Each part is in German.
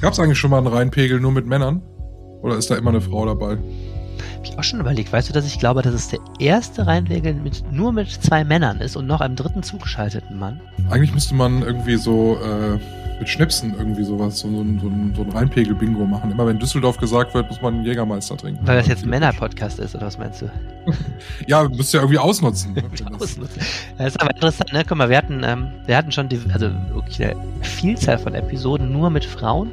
Gab es eigentlich schon mal einen Reinpegel nur mit Männern? Oder ist da immer eine Frau dabei? Hab ich auch schon überlegt. Weißt du, dass ich glaube, dass es der erste Reinpegel mit, nur mit zwei Männern ist und noch einem dritten zugeschalteten Mann? Eigentlich müsste man irgendwie so äh, mit Schnipsen irgendwie sowas, so, so, so, so ein Reinpegel-Bingo machen. Immer wenn Düsseldorf gesagt wird, muss man einen Jägermeister trinken. Weil das jetzt ein Männer-Podcast ist, oder was meinst du? ja, müsst ihr ja irgendwie ausnutzen. Ne? ausnutzen. Das ist aber interessant, ne? Guck mal, wir hatten, ähm, wir hatten schon die, also wirklich eine Vielzahl von Episoden nur mit Frauen.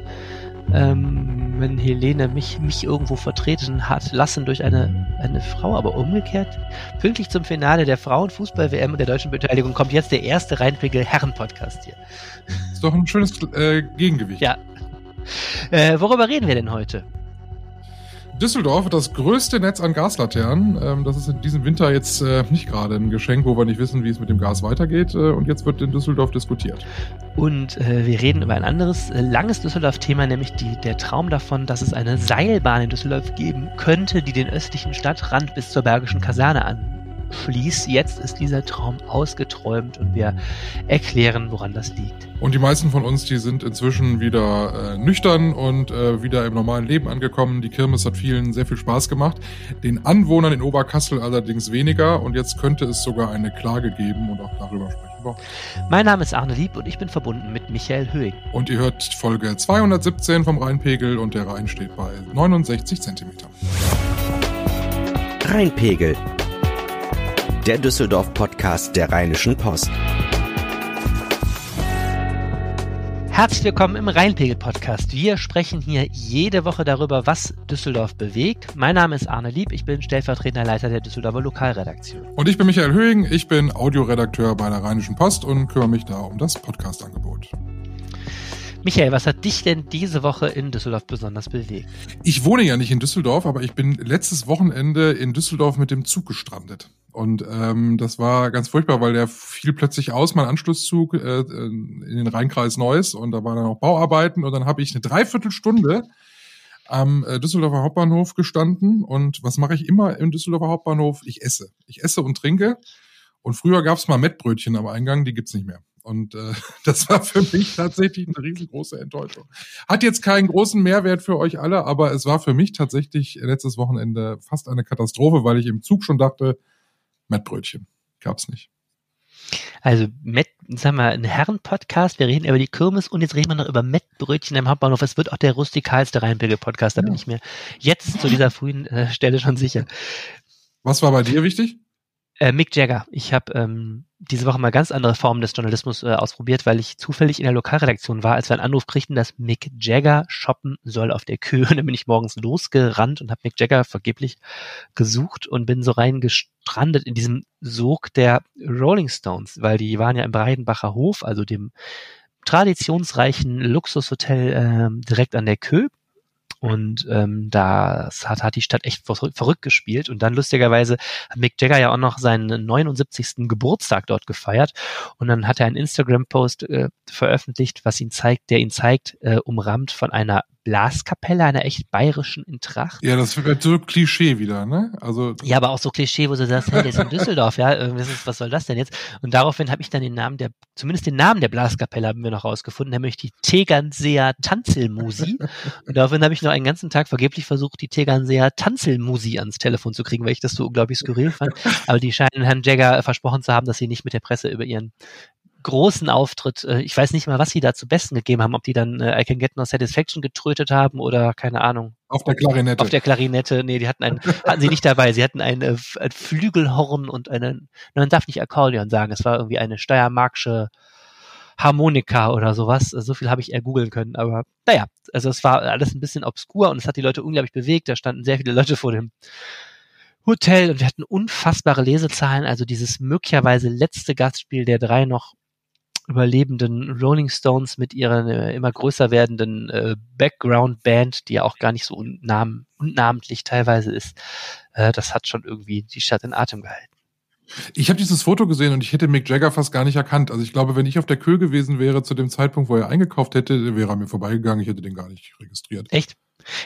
Ähm, wenn Helene mich, mich irgendwo vertreten hat lassen durch eine, eine Frau, aber umgekehrt, pünktlich zum Finale der Frauenfußball-WM und der deutschen Beteiligung kommt jetzt der erste Reinpegel Herren-Podcast hier. Ist doch ein schönes äh, Gegengewicht. Ja. Äh, worüber reden wir denn heute? Düsseldorf hat das größte Netz an Gaslaternen. Ähm, das ist in diesem Winter jetzt äh, nicht gerade ein Geschenk, wo wir nicht wissen, wie es mit dem Gas weitergeht. Äh, und jetzt wird in Düsseldorf diskutiert. Und äh, wir reden über ein anderes äh, langes Düsseldorf-Thema, nämlich die, der Traum davon, dass es eine Seilbahn in Düsseldorf geben könnte, die den östlichen Stadtrand bis zur Bergischen Kaserne an fließt. Jetzt ist dieser Traum ausgeträumt und wir erklären, woran das liegt. Und die meisten von uns, die sind inzwischen wieder äh, nüchtern und äh, wieder im normalen Leben angekommen. Die Kirmes hat vielen sehr viel Spaß gemacht. Den Anwohnern in Oberkassel allerdings weniger. Und jetzt könnte es sogar eine Klage geben und auch darüber sprechen wir. Mein Name ist Arne Lieb und ich bin verbunden mit Michael Höhing. Und ihr hört Folge 217 vom Rheinpegel und der Rhein steht bei 69 Zentimetern. Rheinpegel der Düsseldorf-Podcast der Rheinischen Post. Herzlich willkommen im Rheinpegel-Podcast. Wir sprechen hier jede Woche darüber, was Düsseldorf bewegt. Mein Name ist Arne Lieb, ich bin stellvertretender Leiter der Düsseldorfer Lokalredaktion. Und ich bin Michael Höhing, ich bin Audioredakteur bei der Rheinischen Post und kümmere mich da um das Podcast-Angebot. Michael, was hat dich denn diese Woche in Düsseldorf besonders bewegt? Ich wohne ja nicht in Düsseldorf, aber ich bin letztes Wochenende in Düsseldorf mit dem Zug gestrandet. Und ähm, das war ganz furchtbar, weil der fiel plötzlich aus, mein Anschlusszug äh, in den Rheinkreis Neuss und da waren dann auch Bauarbeiten und dann habe ich eine Dreiviertelstunde am äh, Düsseldorfer Hauptbahnhof gestanden und was mache ich immer im Düsseldorfer Hauptbahnhof? Ich esse. Ich esse und trinke und früher gab es mal Mettbrötchen am Eingang, die gibt's nicht mehr. Und äh, das war für mich tatsächlich eine riesengroße Enttäuschung. Hat jetzt keinen großen Mehrwert für euch alle, aber es war für mich tatsächlich letztes Wochenende fast eine Katastrophe, weil ich im Zug schon dachte, Mettbrötchen. Gab's nicht. Also, Met, sagen wir, ein Herren-Podcast, wir reden über die Kirmes und jetzt reden wir noch über Mettbrötchen im Hauptbahnhof. Es wird auch der rustikalste Rheinpegel-Podcast, da ja. bin ich mir jetzt zu dieser frühen äh, Stelle schon sicher. Was war bei dir wichtig? Äh, Mick Jagger. Ich habe ähm, diese Woche mal ganz andere Formen des Journalismus äh, ausprobiert, weil ich zufällig in der Lokalredaktion war, als wir einen Anruf kriegten, dass Mick Jagger shoppen soll auf der Kühe. Und dann bin ich morgens losgerannt und habe Mick Jagger vergeblich gesucht und bin so reingestrandet in diesem Sog der Rolling Stones, weil die waren ja im Breidenbacher Hof, also dem traditionsreichen Luxushotel äh, direkt an der Kö und ähm, das hat, hat die Stadt echt verrückt gespielt. Und dann lustigerweise hat Mick Jagger ja auch noch seinen 79. Geburtstag dort gefeiert. Und dann hat er einen Instagram-Post äh, veröffentlicht, was ihn zeigt, der ihn zeigt, äh, umrahmt von einer Blaskapelle, einer echt bayerischen in Tracht. Ja, das wird so Klischee wieder, ne? Also ja, aber auch so Klischee, wo du sagst, hey, der ist in Düsseldorf, ja, ist, was soll das denn jetzt? Und daraufhin habe ich dann den Namen der, zumindest den Namen der Blaskapelle haben wir noch rausgefunden, nämlich die Tegernseer Tanzelmusi. Und daraufhin habe ich noch einen ganzen Tag vergeblich versucht, die Tegernseer Tanzelmusi ans Telefon zu kriegen, weil ich das so unglaublich skurril fand. Aber die scheinen Herrn Jagger versprochen zu haben, dass sie nicht mit der Presse über ihren großen Auftritt. Äh, ich weiß nicht mal, was sie da zu Besten gegeben haben, ob die dann äh, I Can Get No Satisfaction getrötet haben oder keine Ahnung. Auf der Klarinette. Auf der Klarinette. Nee, die hatten einen, hatten sie nicht dabei. Sie hatten ein, äh, ein Flügelhorn und einen, man darf nicht Akkordeon sagen. Es war irgendwie eine steiermarksche Harmonika oder sowas. So viel habe ich eher googeln können. Aber naja, also es war alles ein bisschen obskur und es hat die Leute unglaublich bewegt. Da standen sehr viele Leute vor dem Hotel und wir hatten unfassbare Lesezahlen. Also dieses möglicherweise letzte Gastspiel der drei noch überlebenden Rolling Stones mit ihrer äh, immer größer werdenden äh, Background-Band, die ja auch gar nicht so unnam unnamentlich teilweise ist, äh, das hat schon irgendwie die Stadt in Atem gehalten. Ich habe dieses Foto gesehen und ich hätte Mick Jagger fast gar nicht erkannt. Also ich glaube, wenn ich auf der Kö gewesen wäre zu dem Zeitpunkt, wo er eingekauft hätte, wäre er mir vorbeigegangen. Ich hätte den gar nicht registriert. Echt?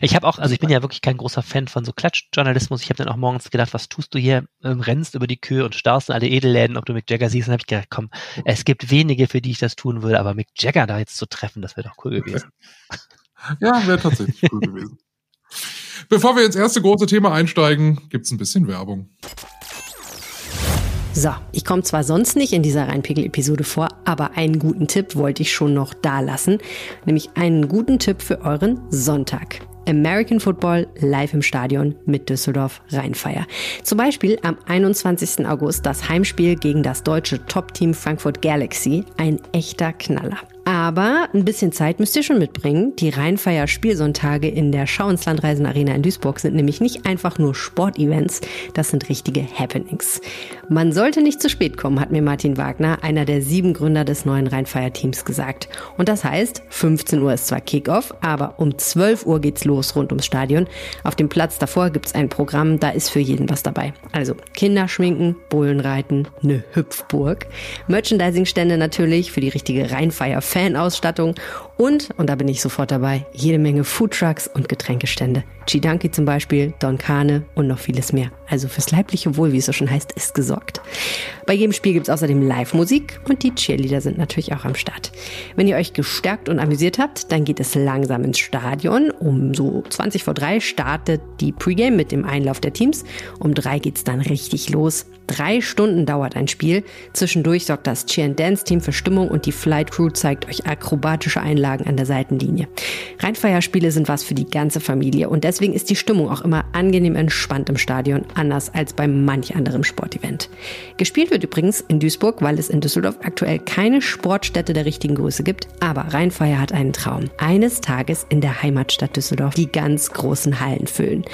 Ich habe auch, also ich bin ja wirklich kein großer Fan von so Klatschjournalismus. Ich habe dann auch morgens gedacht, was tust du hier? Ähm, rennst über die Kühe und starrst in alle Edelläden, ob du Mick Jagger siehst. Und habe ich gedacht, komm, es gibt wenige, für die ich das tun würde, aber Mick Jagger da jetzt zu treffen, das wäre doch cool gewesen. Ja, wäre tatsächlich cool gewesen. Bevor wir ins erste große Thema einsteigen, gibt's ein bisschen Werbung. So, ich komme zwar sonst nicht in dieser Reinpegel-Episode vor, aber einen guten Tipp wollte ich schon noch da lassen, nämlich einen guten Tipp für euren Sonntag. American Football live im Stadion mit Düsseldorf Rheinfeier. Zum Beispiel am 21. August das Heimspiel gegen das deutsche Top-Team Frankfurt Galaxy. Ein echter Knaller. Aber ein bisschen Zeit müsst ihr schon mitbringen. Die Rheinfeier Spielsonntage in der Schau ins Landreisen Arena in Duisburg sind nämlich nicht einfach nur Sportevents, das sind richtige Happenings. Man sollte nicht zu spät kommen, hat mir Martin Wagner, einer der sieben Gründer des neuen Rheinfeier Teams, gesagt. Und das heißt, 15 Uhr ist zwar Kickoff, aber um 12 Uhr geht's los rund ums Stadion. Auf dem Platz davor gibt's ein Programm, da ist für jeden was dabei. Also Kinder schminken, Bullenreiten, eine Hüpfburg, Merchandising-Stände natürlich für die richtige Rheinfeier-Fans Fanausstattung und, und da bin ich sofort dabei, jede Menge Foodtrucks und Getränkestände. Chidanki zum Beispiel, Don Kane und noch vieles mehr. Also fürs leibliche Wohl, wie es so schon heißt, ist gesorgt. Bei jedem Spiel gibt es außerdem Live-Musik und die Cheerleader sind natürlich auch am Start. Wenn ihr euch gestärkt und amüsiert habt, dann geht es langsam ins Stadion. Um so 20 vor 3 startet die Pre-Game mit dem Einlauf der Teams. Um 3 geht's dann richtig los. Drei Stunden dauert ein Spiel. Zwischendurch sorgt das Cheer and Dance Team für Stimmung und die Flight Crew zeigt euch akrobatische Einlagen an der Seitenlinie. Rheinfeierspiele sind was für die ganze Familie und deswegen ist die Stimmung auch immer angenehm entspannt im Stadion, anders als bei manch anderem Sportevent. Gespielt wird übrigens in Duisburg, weil es in Düsseldorf aktuell keine Sportstätte der richtigen Größe gibt, aber Rheinfeier hat einen Traum. Eines Tages in der Heimatstadt Düsseldorf die ganz großen Hallen füllen.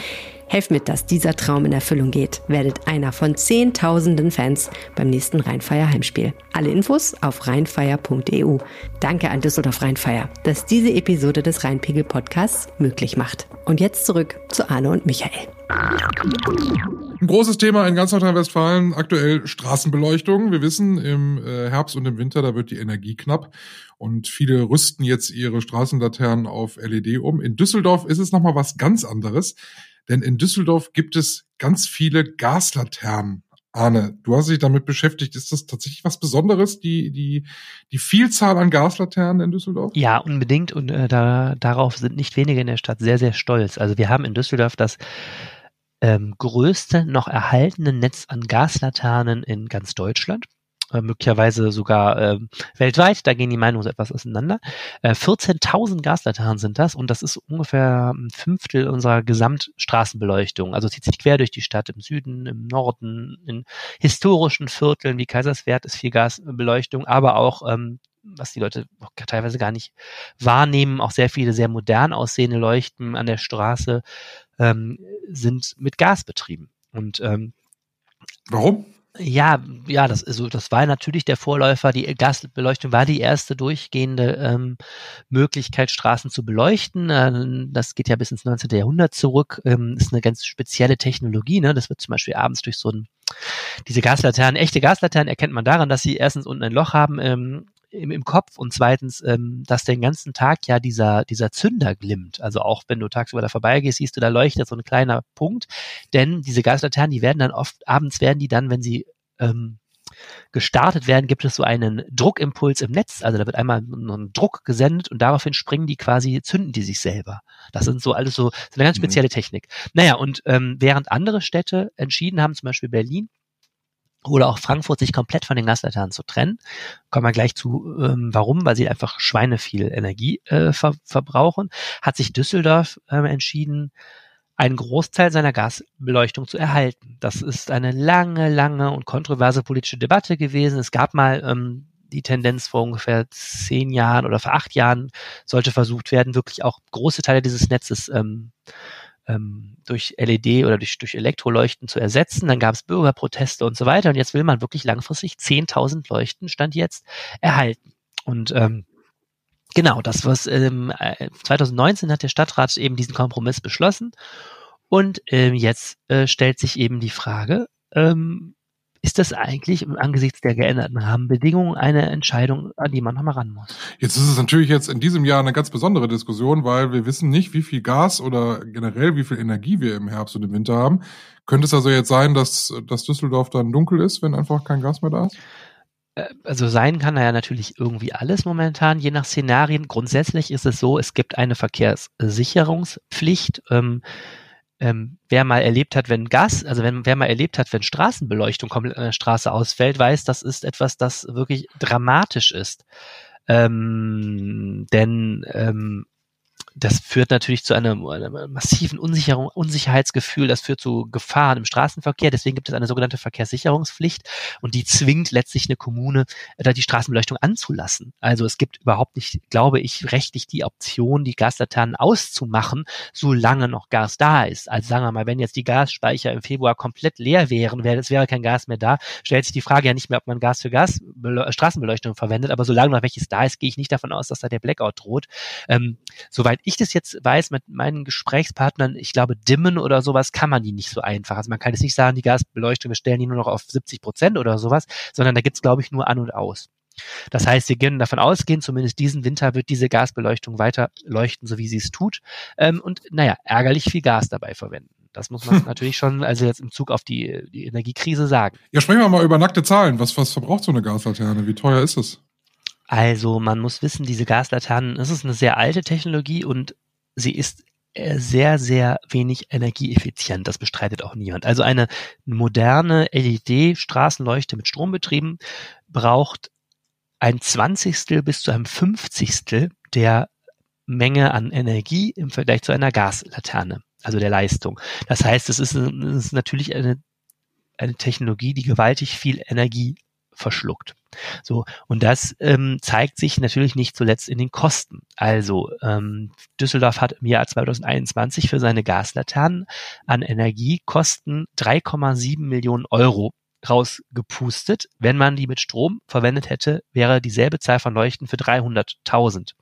Helft mit, dass dieser Traum in Erfüllung geht. Werdet einer von zehntausenden Fans beim nächsten Rheinfeier Heimspiel. Alle Infos auf rheinfeier.eu. Danke an Düsseldorf Rheinfeier, dass diese Episode des Rheinpegel Podcasts möglich macht. Und jetzt zurück zu Arne und Michael. Ein großes Thema in ganz Nordrhein-Westfalen, aktuell Straßenbeleuchtung. Wir wissen, im äh, Herbst und im Winter, da wird die Energie knapp und viele rüsten jetzt ihre Straßenlaternen auf LED um. In Düsseldorf ist es nochmal was ganz anderes. Denn in Düsseldorf gibt es ganz viele Gaslaternen. Arne, du hast dich damit beschäftigt. Ist das tatsächlich was Besonderes, die, die, die Vielzahl an Gaslaternen in Düsseldorf? Ja, unbedingt. Und äh, da, darauf sind nicht wenige in der Stadt sehr, sehr stolz. Also wir haben in Düsseldorf das ähm, größte noch erhaltene Netz an Gaslaternen in ganz Deutschland. Äh, möglicherweise sogar äh, weltweit, da gehen die Meinungen so etwas auseinander. Äh, 14.000 Gaslaternen sind das und das ist ungefähr ein Fünftel unserer Gesamtstraßenbeleuchtung. Also zieht sich quer durch die Stadt im Süden, im Norden, in historischen Vierteln wie Kaiserswerth ist viel Gasbeleuchtung, aber auch ähm, was die Leute teilweise gar nicht wahrnehmen, auch sehr viele sehr modern aussehende Leuchten an der Straße ähm, sind mit Gas betrieben. Und ähm, Warum? Ja, ja, das, also das war natürlich der Vorläufer. Die Gasbeleuchtung war die erste durchgehende ähm, Möglichkeit, Straßen zu beleuchten. Äh, das geht ja bis ins 19. Jahrhundert zurück. Ähm, ist eine ganz spezielle Technologie. Ne? Das wird zum Beispiel abends durch so ein diese Gaslaternen, echte Gaslaternen erkennt man daran, dass sie erstens unten ein Loch haben ähm, im, im Kopf und zweitens, ähm, dass den ganzen Tag ja dieser, dieser Zünder glimmt. Also auch wenn du tagsüber da vorbeigehst, siehst du, da leuchtet so ein kleiner Punkt. Denn diese Gaslaternen, die werden dann oft, abends werden die dann, wenn sie ähm, gestartet werden, gibt es so einen Druckimpuls im Netz. Also da wird einmal ein Druck gesendet und daraufhin springen die quasi, zünden die sich selber. Das sind so alles so, so eine ganz mhm. spezielle Technik. Naja, und ähm, während andere Städte entschieden haben, zum Beispiel Berlin, oder auch Frankfurt sich komplett von den Gaslaternen zu trennen. Kommen wir gleich zu, ähm, warum, weil sie einfach Schweine viel Energie äh, ver verbrauchen, hat sich Düsseldorf ähm, entschieden, einen Großteil seiner Gasbeleuchtung zu erhalten. Das ist eine lange, lange und kontroverse politische Debatte gewesen. Es gab mal ähm, die Tendenz vor ungefähr zehn Jahren oder vor acht Jahren sollte versucht werden, wirklich auch große Teile dieses Netzes ähm, ähm, durch LED oder durch, durch Elektroleuchten zu ersetzen. Dann gab es Bürgerproteste und so weiter. Und jetzt will man wirklich langfristig 10.000 Leuchten, stand jetzt, erhalten. Und ähm, genau, das was ähm, 2019 hat der Stadtrat eben diesen Kompromiss beschlossen. Und ähm, jetzt äh, stellt sich eben die Frage, ähm, ist das eigentlich angesichts der geänderten Rahmenbedingungen eine Entscheidung, an die man nochmal ran muss? Jetzt ist es natürlich jetzt in diesem Jahr eine ganz besondere Diskussion, weil wir wissen nicht, wie viel Gas oder generell wie viel Energie wir im Herbst und im Winter haben. Könnte es also jetzt sein, dass, dass Düsseldorf dann dunkel ist, wenn einfach kein Gas mehr da ist? Äh, also sein kann ja natürlich irgendwie alles momentan, je nach Szenarien. Grundsätzlich ist es so, es gibt eine Verkehrssicherungspflicht. Ähm, ähm, wer mal erlebt hat, wenn Gas, also wenn wer mal erlebt hat, wenn Straßenbeleuchtung komplett an der Straße ausfällt, weiß, das ist etwas, das wirklich dramatisch ist. Ähm, denn ähm, das führt natürlich zu einem, einem massiven Unsicherung, Unsicherheitsgefühl, das führt zu Gefahren im Straßenverkehr. Deswegen gibt es eine sogenannte Verkehrssicherungspflicht und die zwingt letztlich eine Kommune, da die Straßenbeleuchtung anzulassen. Also es gibt überhaupt nicht, glaube ich, rechtlich die Option, die Gaslaternen auszumachen, solange noch Gas da ist. Also sagen wir mal, wenn jetzt die Gasspeicher im Februar komplett leer wären, wäre, es wäre kein Gas mehr da, stellt sich die Frage ja nicht mehr, ob man Gas für Gas Straßenbeleuchtung verwendet, aber solange noch welches da ist, gehe ich nicht davon aus, dass da der Blackout droht. Ähm, soweit ich das jetzt weiß mit meinen Gesprächspartnern, ich glaube, dimmen oder sowas kann man die nicht so einfach. Also man kann jetzt nicht sagen, die Gasbeleuchtung, wir stellen die nur noch auf 70 Prozent oder sowas, sondern da gibt's glaube ich, nur an und aus. Das heißt, wir können davon ausgehen, zumindest diesen Winter wird diese Gasbeleuchtung weiter leuchten, so wie sie es tut. Ähm, und naja, ärgerlich viel Gas dabei verwenden. Das muss man natürlich schon, also jetzt im Zug auf die, die Energiekrise sagen. Ja, sprechen wir mal über nackte Zahlen. Was, was verbraucht so eine Gaslaterne? Wie teuer ist es? Also man muss wissen, diese Gaslaternen, das ist eine sehr alte Technologie und sie ist äh, sehr, sehr wenig energieeffizient. Das bestreitet auch niemand. Also eine moderne LED-Straßenleuchte mit Strombetrieben braucht ein Zwanzigstel bis zu einem Fünfzigstel der Menge an Energie im Vergleich zu einer Gaslaterne, also der Leistung. Das heißt, es ist, es ist natürlich eine, eine Technologie, die gewaltig viel Energie verschluckt. So, und das ähm, zeigt sich natürlich nicht zuletzt in den Kosten. Also ähm, Düsseldorf hat im Jahr 2021 für seine Gaslaternen an Energiekosten 3,7 Millionen Euro rausgepustet. Wenn man die mit Strom verwendet hätte, wäre dieselbe Zahl von Leuchten für 300.000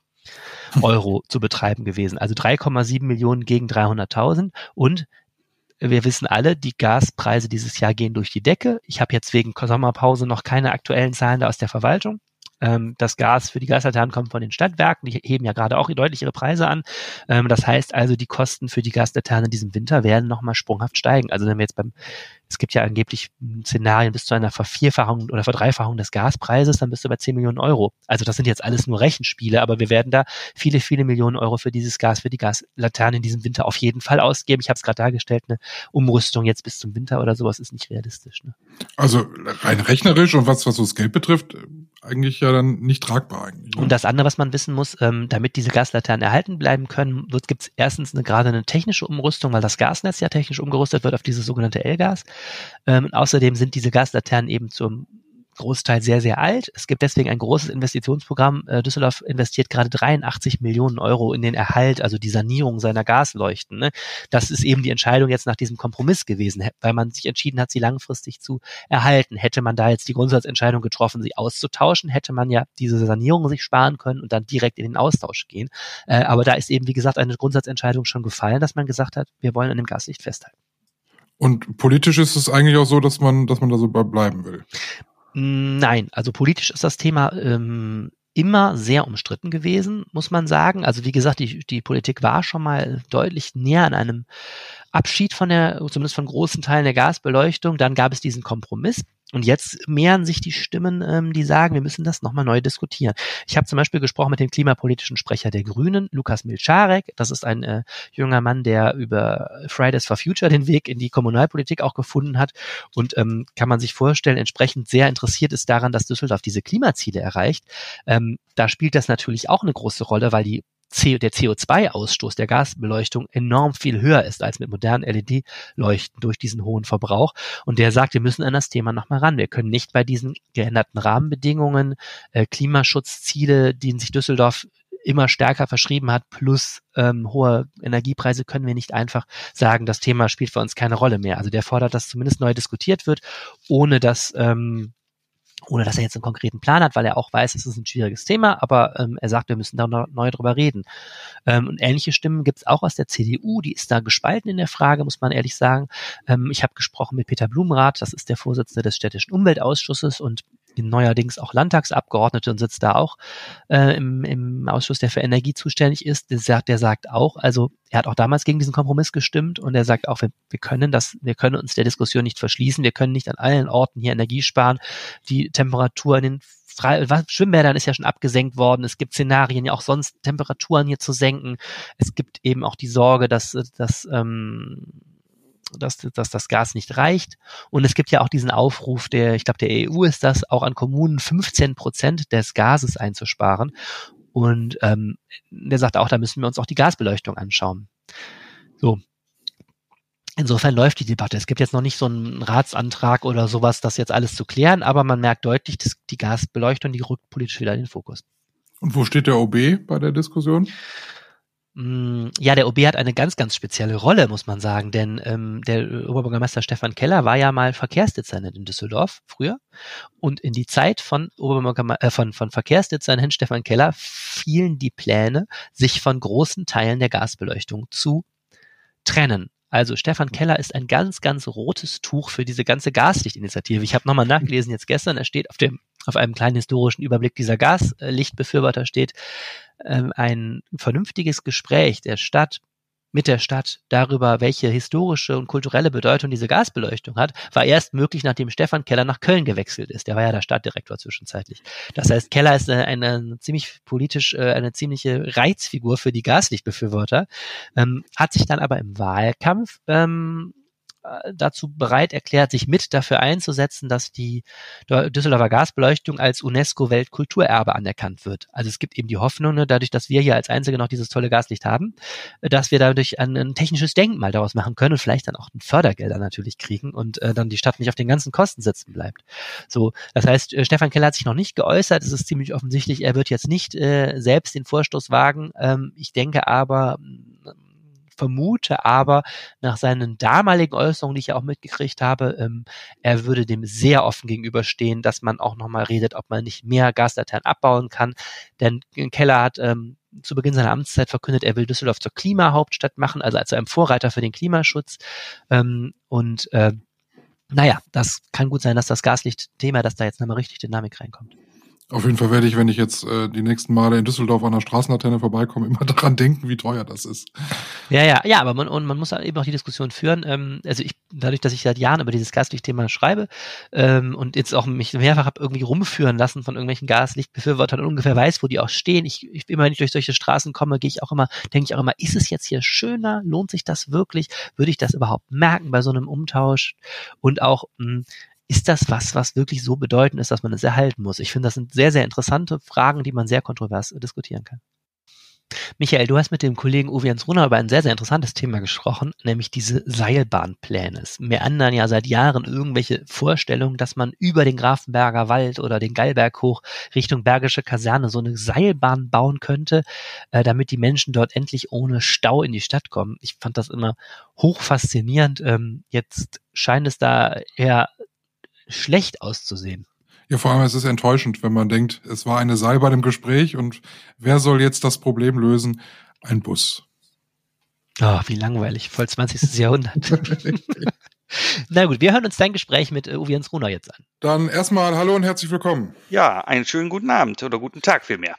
Euro zu betreiben gewesen. Also 3,7 Millionen gegen 300.000 und wir wissen alle, die Gaspreise dieses Jahr gehen durch die Decke. Ich habe jetzt wegen Sommerpause noch keine aktuellen Zahlen da aus der Verwaltung. Ähm, das Gas für die Gaslaternen kommt von den Stadtwerken, die heben ja gerade auch deutlich ihre Preise an. Ähm, das heißt also, die Kosten für die Gaslaternen in diesem Winter werden nochmal sprunghaft steigen. Also wenn wir jetzt beim es gibt ja angeblich Szenarien bis zu einer Vervierfachung oder Verdreifachung des Gaspreises, dann bist du bei 10 Millionen Euro. Also das sind jetzt alles nur Rechenspiele, aber wir werden da viele, viele Millionen Euro für dieses Gas, für die Gaslaternen in diesem Winter auf jeden Fall ausgeben. Ich habe es gerade dargestellt, eine Umrüstung jetzt bis zum Winter oder sowas ist nicht realistisch. Ne? Also rein rechnerisch und was, was so das Geld betrifft, eigentlich ja dann nicht tragbar eigentlich. Ne? Und das andere, was man wissen muss, ähm, damit diese Gaslaternen erhalten bleiben können, gibt es erstens eine, gerade eine technische Umrüstung, weil das Gasnetz ja technisch umgerüstet wird auf dieses sogenannte L-Gas. Ähm, außerdem sind diese Gaslaternen eben zum Großteil sehr, sehr alt. Es gibt deswegen ein großes Investitionsprogramm. Äh, Düsseldorf investiert gerade 83 Millionen Euro in den Erhalt, also die Sanierung seiner Gasleuchten. Ne? Das ist eben die Entscheidung jetzt nach diesem Kompromiss gewesen, weil man sich entschieden hat, sie langfristig zu erhalten. Hätte man da jetzt die Grundsatzentscheidung getroffen, sie auszutauschen, hätte man ja diese Sanierung sich sparen können und dann direkt in den Austausch gehen. Äh, aber da ist eben, wie gesagt, eine Grundsatzentscheidung schon gefallen, dass man gesagt hat, wir wollen an dem Gaslicht festhalten. Und politisch ist es eigentlich auch so, dass man, dass man da so bleiben will. Nein, also politisch ist das Thema ähm, immer sehr umstritten gewesen, muss man sagen. Also wie gesagt, die, die Politik war schon mal deutlich näher an einem Abschied von der, zumindest von großen Teilen der Gasbeleuchtung. Dann gab es diesen Kompromiss. Und jetzt mehren sich die Stimmen, ähm, die sagen, wir müssen das nochmal neu diskutieren. Ich habe zum Beispiel gesprochen mit dem klimapolitischen Sprecher der Grünen, Lukas Milcharek. Das ist ein äh, junger Mann, der über Fridays for Future den Weg in die Kommunalpolitik auch gefunden hat und ähm, kann man sich vorstellen, entsprechend sehr interessiert ist daran, dass Düsseldorf diese Klimaziele erreicht. Ähm, da spielt das natürlich auch eine große Rolle, weil die Der CO2-Ausstoß der Gasbeleuchtung enorm viel höher ist als mit modernen LED-Leuchten durch diesen hohen Verbrauch. Und der sagt, wir müssen an das Thema nochmal ran. Wir können nicht bei diesen geänderten Rahmenbedingungen, äh, Klimaschutzziele, denen sich Düsseldorf immer stärker verschrieben hat, plus ähm, hohe Energiepreise, können wir nicht einfach sagen, das Thema spielt für uns keine Rolle mehr. Also der fordert, dass zumindest neu diskutiert wird, ohne dass ähm, ohne dass er jetzt einen konkreten Plan hat, weil er auch weiß, es ist ein schwieriges Thema, aber ähm, er sagt, wir müssen da noch neu drüber reden. Ähm, und ähnliche Stimmen gibt es auch aus der CDU, die ist da gespalten in der Frage, muss man ehrlich sagen. Ähm, ich habe gesprochen mit Peter Blumenrath, das ist der Vorsitzende des städtischen Umweltausschusses und neuerdings auch Landtagsabgeordnete und sitzt da auch äh, im, im Ausschuss, der für Energie zuständig ist, der sagt, der sagt auch, also er hat auch damals gegen diesen Kompromiss gestimmt und er sagt auch, wir, wir können das, wir können uns der Diskussion nicht verschließen, wir können nicht an allen Orten hier Energie sparen, die Temperatur in den Fre Schwimmbädern ist ja schon abgesenkt worden. Es gibt Szenarien, ja auch sonst Temperaturen hier zu senken. Es gibt eben auch die Sorge, dass, dass ähm, dass, dass das Gas nicht reicht. Und es gibt ja auch diesen Aufruf, der, ich glaube, der EU ist das, auch an Kommunen 15 Prozent des Gases einzusparen. Und ähm, der sagt auch, da müssen wir uns auch die Gasbeleuchtung anschauen. So. Insofern läuft die Debatte. Es gibt jetzt noch nicht so einen Ratsantrag oder sowas, das jetzt alles zu klären, aber man merkt deutlich, dass die Gasbeleuchtung, die rückt politisch wieder in den Fokus. Und wo steht der OB bei der Diskussion? Mm, ja, der OB hat eine ganz, ganz spezielle Rolle, muss man sagen, denn ähm, der Oberbürgermeister Stefan Keller war ja mal Verkehrsdezernent in Düsseldorf früher und in die Zeit von, Oberbürgerme äh, von, von Verkehrsdezernent Stefan Keller fielen die Pläne, sich von großen Teilen der Gasbeleuchtung zu trennen. Also Stefan Keller ist ein ganz, ganz rotes Tuch für diese ganze Gaslichtinitiative. Ich habe nochmal nachgelesen jetzt gestern, er steht auf dem auf einem kleinen historischen Überblick dieser Gaslichtbefürworter steht, ähm, ein vernünftiges Gespräch der Stadt mit der Stadt darüber, welche historische und kulturelle Bedeutung diese Gasbeleuchtung hat, war erst möglich, nachdem Stefan Keller nach Köln gewechselt ist. Der war ja der Stadtdirektor zwischenzeitlich. Das heißt, Keller ist eine, eine ziemlich politisch, äh, eine ziemliche Reizfigur für die Gaslichtbefürworter, ähm, hat sich dann aber im Wahlkampf ähm, äh, dazu bereit erklärt, sich mit dafür einzusetzen, dass die Düsseldorfer Gasbeleuchtung als UNESCO-Weltkulturerbe anerkannt wird. Also es gibt eben die Hoffnung, ne, dadurch, dass wir hier als Einzige noch dieses tolle Gaslicht haben, dass wir dadurch ein, ein technisches Denkmal daraus machen können und vielleicht dann auch ein Fördergelder natürlich kriegen und äh, dann die Stadt nicht auf den ganzen Kosten sitzen bleibt. So, das heißt, äh, Stefan Keller hat sich noch nicht geäußert. Es ist ziemlich offensichtlich, er wird jetzt nicht äh, selbst den Vorstoß wagen. Ähm, ich denke aber, vermute aber nach seinen damaligen Äußerungen, die ich ja auch mitgekriegt habe, ähm, er würde dem sehr offen gegenüberstehen, dass man auch nochmal redet, ob man nicht mehr Gaslaternen abbauen kann. Denn Keller hat ähm, zu Beginn seiner Amtszeit verkündet, er will Düsseldorf zur Klimahauptstadt machen, also als einem Vorreiter für den Klimaschutz. Ähm, und äh, naja, das kann gut sein, dass das Gaslicht-Thema, dass da jetzt nochmal richtig Dynamik reinkommt. Auf jeden Fall werde ich, wenn ich jetzt äh, die nächsten Male in Düsseldorf an der Straßenlaterne vorbeikomme, immer daran denken, wie teuer das ist. Ja, ja, ja, aber man, und man muss eben auch die Diskussion führen. Ähm, also ich, dadurch, dass ich seit Jahren über dieses Gaslichtthema schreibe ähm, und jetzt auch mich mehrfach habe irgendwie rumführen lassen von irgendwelchen Gaslichtbefürwortern und ungefähr weiß, wo die auch stehen. Ich, ich immer, wenn ich durch solche Straßen komme, gehe ich auch immer, denke ich auch immer, ist es jetzt hier schöner? Lohnt sich das wirklich? Würde ich das überhaupt merken bei so einem Umtausch? Und auch, mh, hm, ist das was, was wirklich so bedeutend ist, dass man es erhalten muss? Ich finde, das sind sehr, sehr interessante Fragen, die man sehr kontrovers diskutieren kann. Michael, du hast mit dem Kollegen Uwe Jens Runner über ein sehr, sehr interessantes Thema gesprochen, nämlich diese Seilbahnpläne. Es meandern ja seit Jahren irgendwelche Vorstellungen, dass man über den Grafenberger Wald oder den Gallberg hoch Richtung Bergische Kaserne so eine Seilbahn bauen könnte, äh, damit die Menschen dort endlich ohne Stau in die Stadt kommen. Ich fand das immer hoch faszinierend. Ähm, jetzt scheint es da eher schlecht auszusehen. Ja, vor allem es ist enttäuschend, wenn man denkt, es war eine Seilbahn im Gespräch und wer soll jetzt das Problem lösen? Ein Bus. Oh, wie langweilig, voll 20. Jahrhundert. Na gut, wir hören uns dein Gespräch mit äh, Uwe Jens Runer jetzt an. Dann erstmal hallo und herzlich willkommen. Ja, einen schönen guten Abend oder guten Tag vielmehr.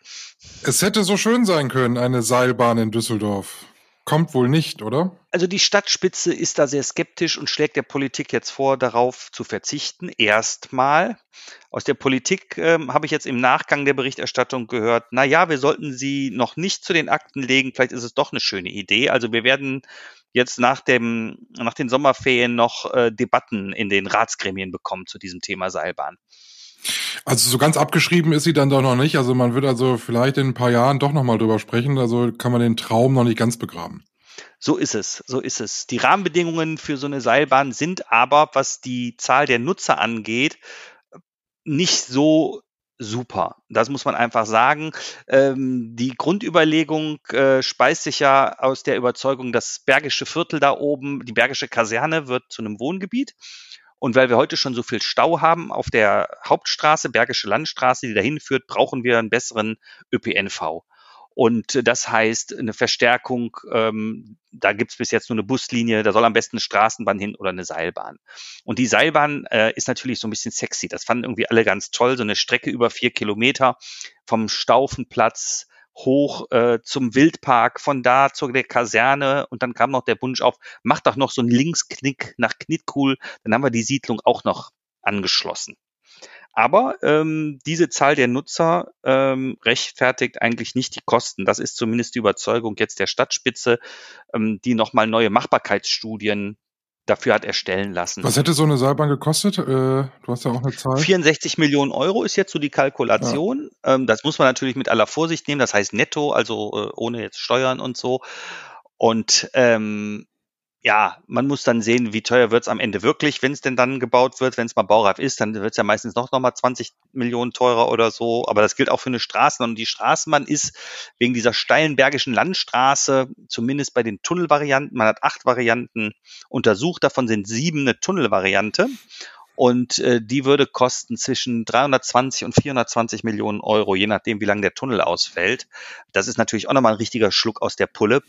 Es hätte so schön sein können, eine Seilbahn in Düsseldorf. Kommt wohl nicht, oder? Also die Stadtspitze ist da sehr skeptisch und schlägt der Politik jetzt vor, darauf zu verzichten. Erstmal. Aus der Politik ähm, habe ich jetzt im Nachgang der Berichterstattung gehört, na ja, wir sollten sie noch nicht zu den Akten legen. Vielleicht ist es doch eine schöne Idee. Also wir werden jetzt nach dem, nach den Sommerferien noch äh, Debatten in den Ratsgremien bekommen zu diesem Thema Seilbahn. Also so ganz abgeschrieben ist sie dann doch noch nicht. Also man wird also vielleicht in ein paar Jahren doch nochmal drüber sprechen. Also kann man den Traum noch nicht ganz begraben. So ist es, so ist es. Die Rahmenbedingungen für so eine Seilbahn sind aber, was die Zahl der Nutzer angeht, nicht so super. Das muss man einfach sagen. Ähm, die Grundüberlegung äh, speist sich ja aus der Überzeugung, das Bergische Viertel da oben, die Bergische Kaserne wird zu einem Wohngebiet. Und weil wir heute schon so viel Stau haben auf der Hauptstraße, Bergische Landstraße, die dahin führt, brauchen wir einen besseren ÖPNV. Und das heißt, eine Verstärkung, ähm, da gibt's bis jetzt nur eine Buslinie, da soll am besten eine Straßenbahn hin oder eine Seilbahn. Und die Seilbahn äh, ist natürlich so ein bisschen sexy. Das fanden irgendwie alle ganz toll. So eine Strecke über vier Kilometer vom Staufenplatz hoch äh, zum Wildpark, von da zu der Kaserne und dann kam noch der Wunsch auf, mach doch noch so einen Linksknick nach Knitkul, dann haben wir die Siedlung auch noch angeschlossen. Aber ähm, diese Zahl der Nutzer ähm, rechtfertigt eigentlich nicht die Kosten. Das ist zumindest die Überzeugung jetzt der Stadtspitze, ähm, die nochmal neue Machbarkeitsstudien dafür hat erstellen lassen. Was hätte so eine Seilbahn gekostet? Äh, du hast ja auch eine Zahl. 64 Millionen Euro ist jetzt so die Kalkulation. Ja. Ähm, das muss man natürlich mit aller Vorsicht nehmen. Das heißt netto, also äh, ohne jetzt Steuern und so. Und ähm, ja, man muss dann sehen, wie teuer wird es am Ende wirklich, wenn es denn dann gebaut wird. Wenn es mal baureif ist, dann wird es ja meistens noch, noch mal 20 Millionen teurer oder so. Aber das gilt auch für eine Straßenbahn. Und die Straßenbahn ist wegen dieser steilen bergischen Landstraße, zumindest bei den Tunnelvarianten, man hat acht Varianten untersucht, davon sind sieben eine Tunnelvariante. Und äh, die würde kosten zwischen 320 und 420 Millionen Euro, je nachdem, wie lange der Tunnel ausfällt. Das ist natürlich auch nochmal ein richtiger Schluck aus der Pulle.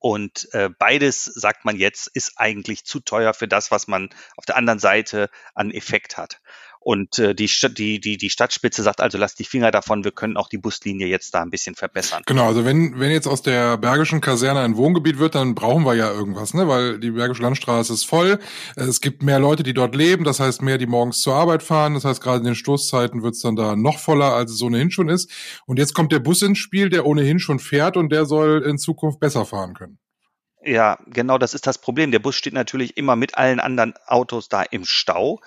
Und äh, beides, sagt man jetzt, ist eigentlich zu teuer für das, was man auf der anderen Seite an Effekt hat. Und äh, die, die, die, die Stadtspitze sagt also, lasst die Finger davon, wir können auch die Buslinie jetzt da ein bisschen verbessern. Genau, also wenn, wenn jetzt aus der Bergischen Kaserne ein Wohngebiet wird, dann brauchen wir ja irgendwas, ne? Weil die Bergische Landstraße ist voll. Es gibt mehr Leute, die dort leben, das heißt mehr, die morgens zur Arbeit fahren. Das heißt, gerade in den Stoßzeiten wird es dann da noch voller, als es ohnehin schon ist. Und jetzt kommt der Bus ins Spiel, der ohnehin schon fährt und der soll in Zukunft besser fahren können. Ja, genau, das ist das Problem. Der Bus steht natürlich immer mit allen anderen Autos da im Stau.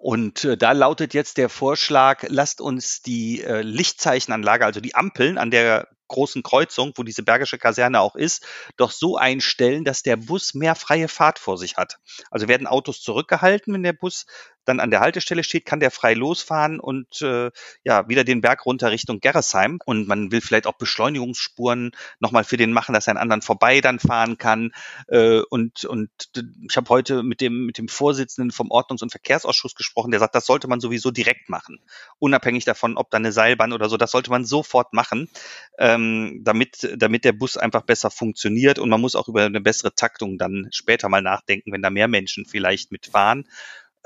Und äh, da lautet jetzt der Vorschlag, lasst uns die äh, Lichtzeichenanlage, also die Ampeln an der großen Kreuzung, wo diese Bergische Kaserne auch ist, doch so einstellen, dass der Bus mehr freie Fahrt vor sich hat. Also werden Autos zurückgehalten, wenn der Bus dann an der Haltestelle steht, kann der frei losfahren und äh, ja wieder den Berg runter Richtung Gerresheim. Und man will vielleicht auch Beschleunigungsspuren nochmal für den machen, dass er an anderen vorbei dann fahren kann. Äh, und und ich habe heute mit dem mit dem Vorsitzenden vom Ordnungs- und Verkehrsausschuss gesprochen, der sagt, das sollte man sowieso direkt machen, unabhängig davon, ob da eine Seilbahn oder so. Das sollte man sofort machen, ähm, damit damit der Bus einfach besser funktioniert. Und man muss auch über eine bessere Taktung dann später mal nachdenken, wenn da mehr Menschen vielleicht mitfahren.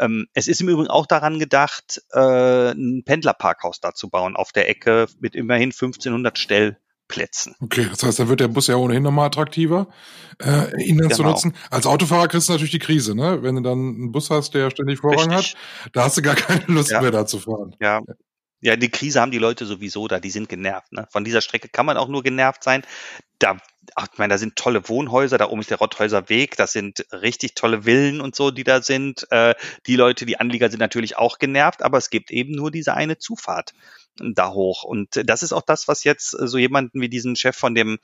Ähm, es ist im Übrigen auch daran gedacht, äh, ein Pendlerparkhaus da zu bauen auf der Ecke mit immerhin 1500 Stellplätzen. Okay, das heißt, da wird der Bus ja ohnehin nochmal attraktiver, äh, ihn dann genau. zu nutzen. Als Autofahrer kriegst du natürlich die Krise, ne? Wenn du dann einen Bus hast, der ständig Vorrang Richtig. hat, da hast du gar keine Lust ja. mehr da zu fahren. Ja. Ja, die Krise haben die Leute sowieso da, die sind genervt. Ne? Von dieser Strecke kann man auch nur genervt sein. Da, ach, ich meine, da sind tolle Wohnhäuser, da oben ist der Rotthäuser Weg, das sind richtig tolle Villen und so, die da sind. Äh, die Leute, die Anlieger sind natürlich auch genervt, aber es gibt eben nur diese eine Zufahrt da hoch. Und das ist auch das, was jetzt so jemanden wie diesen Chef von dem